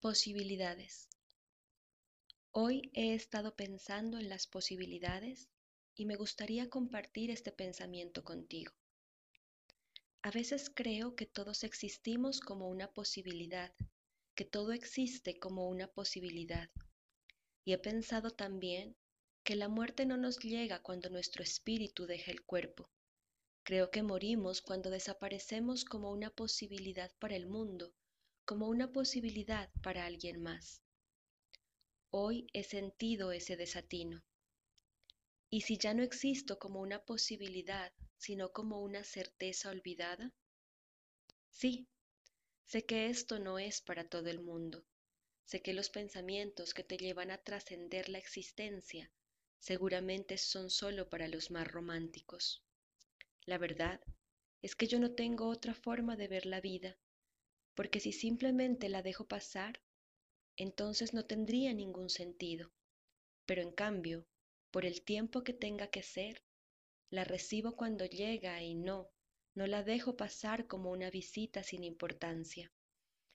Posibilidades. Hoy he estado pensando en las posibilidades y me gustaría compartir este pensamiento contigo. A veces creo que todos existimos como una posibilidad, que todo existe como una posibilidad. Y he pensado también que la muerte no nos llega cuando nuestro espíritu deja el cuerpo. Creo que morimos cuando desaparecemos como una posibilidad para el mundo como una posibilidad para alguien más. Hoy he sentido ese desatino. ¿Y si ya no existo como una posibilidad, sino como una certeza olvidada? Sí, sé que esto no es para todo el mundo. Sé que los pensamientos que te llevan a trascender la existencia seguramente son solo para los más románticos. La verdad es que yo no tengo otra forma de ver la vida porque si simplemente la dejo pasar, entonces no tendría ningún sentido. Pero en cambio, por el tiempo que tenga que ser, la recibo cuando llega y no, no la dejo pasar como una visita sin importancia,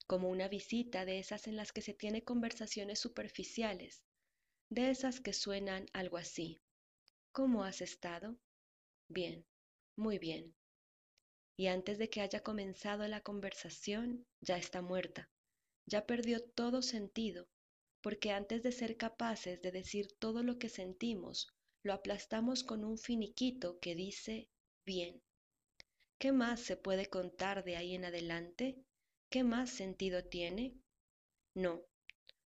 como una visita de esas en las que se tiene conversaciones superficiales, de esas que suenan algo así. ¿Cómo has estado? Bien, muy bien y antes de que haya comenzado la conversación ya está muerta, ya perdió todo sentido, porque antes de ser capaces de decir todo lo que sentimos, lo aplastamos con un finiquito que dice bien. ¿Qué más se puede contar de ahí en adelante? ¿Qué más sentido tiene? No,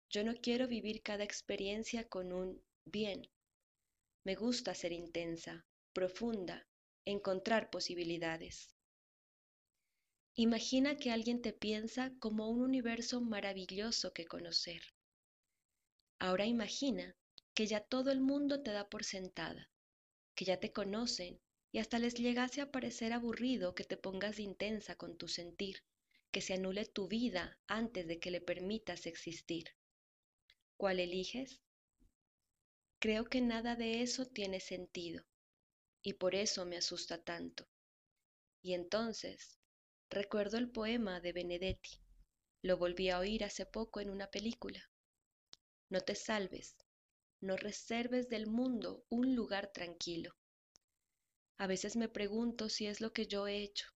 yo no quiero vivir cada experiencia con un bien. Me gusta ser intensa, profunda, encontrar posibilidades. Imagina que alguien te piensa como un universo maravilloso que conocer. Ahora imagina que ya todo el mundo te da por sentada, que ya te conocen y hasta les llegase a parecer aburrido que te pongas intensa con tu sentir, que se anule tu vida antes de que le permitas existir. ¿Cuál eliges? Creo que nada de eso tiene sentido y por eso me asusta tanto. Y entonces Recuerdo el poema de Benedetti. Lo volví a oír hace poco en una película. No te salves, no reserves del mundo un lugar tranquilo. A veces me pregunto si es lo que yo he hecho,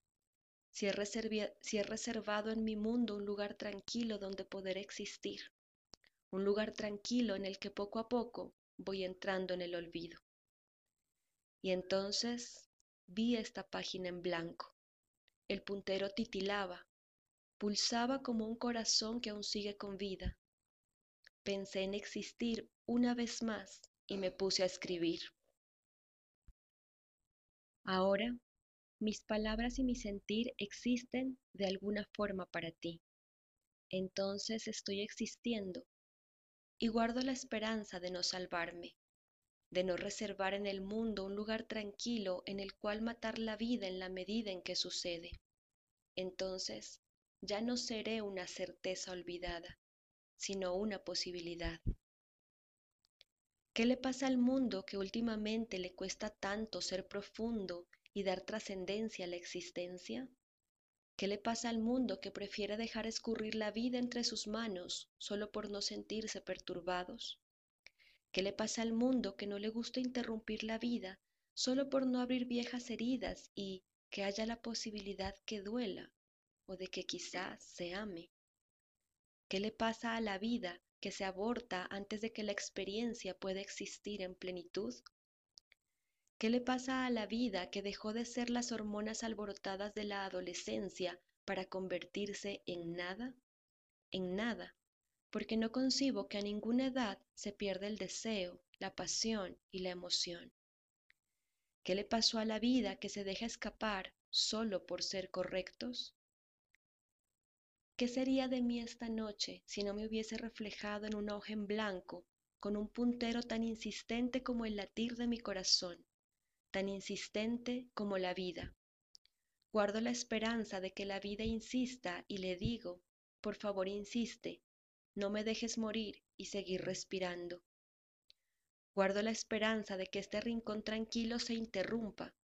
si he, si he reservado en mi mundo un lugar tranquilo donde poder existir, un lugar tranquilo en el que poco a poco voy entrando en el olvido. Y entonces vi esta página en blanco el puntero titilaba, pulsaba como un corazón que aún sigue con vida. Pensé en existir una vez más y me puse a escribir. Ahora, mis palabras y mi sentir existen de alguna forma para ti. Entonces estoy existiendo y guardo la esperanza de no salvarme, de no reservar en el mundo un lugar tranquilo en el cual matar la vida en la medida en que sucede. Entonces ya no seré una certeza olvidada, sino una posibilidad. ¿Qué le pasa al mundo que últimamente le cuesta tanto ser profundo y dar trascendencia a la existencia? ¿Qué le pasa al mundo que prefiere dejar escurrir la vida entre sus manos solo por no sentirse perturbados? ¿Qué le pasa al mundo que no le gusta interrumpir la vida solo por no abrir viejas heridas y que haya la posibilidad que duela o de que quizás se ame? ¿Qué le pasa a la vida que se aborta antes de que la experiencia pueda existir en plenitud? ¿Qué le pasa a la vida que dejó de ser las hormonas alborotadas de la adolescencia para convertirse en nada? En nada, porque no concibo que a ninguna edad se pierda el deseo, la pasión y la emoción. ¿Qué le pasó a la vida que se deja escapar solo por ser correctos? ¿Qué sería de mí esta noche si no me hubiese reflejado en una hoja en blanco con un puntero tan insistente como el latir de mi corazón, tan insistente como la vida? Guardo la esperanza de que la vida insista y le digo, por favor insiste, no me dejes morir y seguir respirando. Guardo la esperanza de que este rincón tranquilo se interrumpa,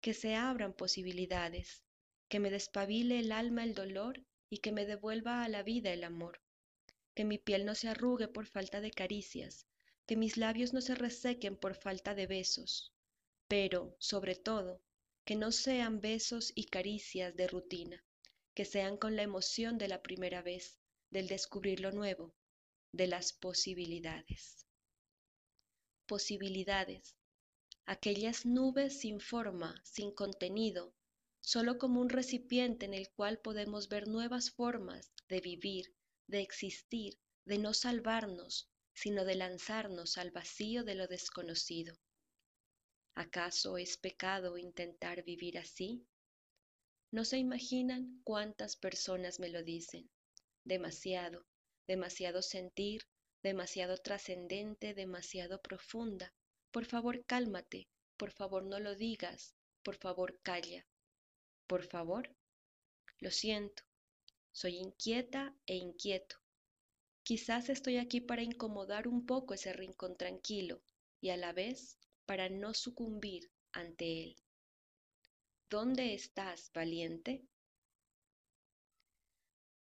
que se abran posibilidades, que me despabile el alma el dolor y que me devuelva a la vida el amor, que mi piel no se arrugue por falta de caricias, que mis labios no se resequen por falta de besos, pero, sobre todo, que no sean besos y caricias de rutina, que sean con la emoción de la primera vez, del descubrir lo nuevo, de las posibilidades. Posibilidades, aquellas nubes sin forma, sin contenido, solo como un recipiente en el cual podemos ver nuevas formas de vivir, de existir, de no salvarnos, sino de lanzarnos al vacío de lo desconocido. ¿Acaso es pecado intentar vivir así? No se imaginan cuántas personas me lo dicen. Demasiado, demasiado sentir, demasiado trascendente, demasiado profunda. Por favor, cálmate, por favor, no lo digas, por favor, calla. Por favor, lo siento, soy inquieta e inquieto. Quizás estoy aquí para incomodar un poco ese rincón tranquilo y a la vez para no sucumbir ante él. ¿Dónde estás, valiente?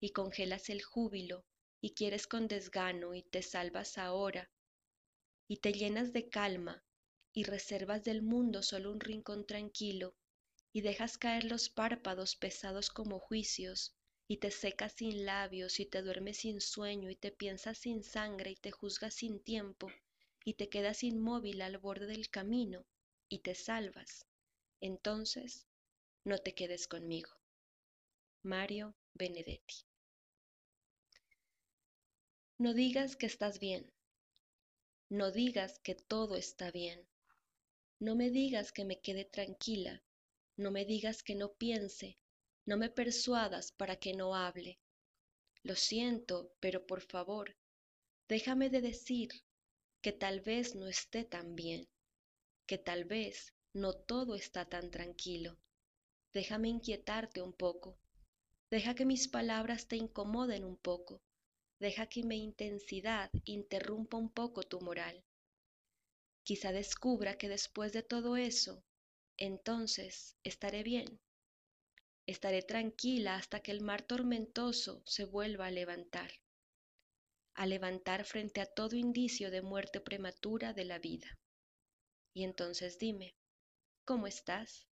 y congelas el júbilo, y quieres con desgano, y te salvas ahora, y te llenas de calma, y reservas del mundo solo un rincón tranquilo, y dejas caer los párpados pesados como juicios, y te secas sin labios y te duermes sin sueño y te piensas sin sangre y te juzgas sin tiempo y te quedas inmóvil al borde del camino y te salvas, entonces no te quedes conmigo. Mario Benedetti. No digas que estás bien. No digas que todo está bien. No me digas que me quede tranquila. No me digas que no piense, no me persuadas para que no hable. Lo siento, pero por favor, déjame de decir que tal vez no esté tan bien, que tal vez no todo está tan tranquilo. Déjame inquietarte un poco. Deja que mis palabras te incomoden un poco. Deja que mi intensidad interrumpa un poco tu moral. Quizá descubra que después de todo eso, entonces estaré bien. Estaré tranquila hasta que el mar tormentoso se vuelva a levantar, a levantar frente a todo indicio de muerte prematura de la vida. Y entonces dime, ¿cómo estás?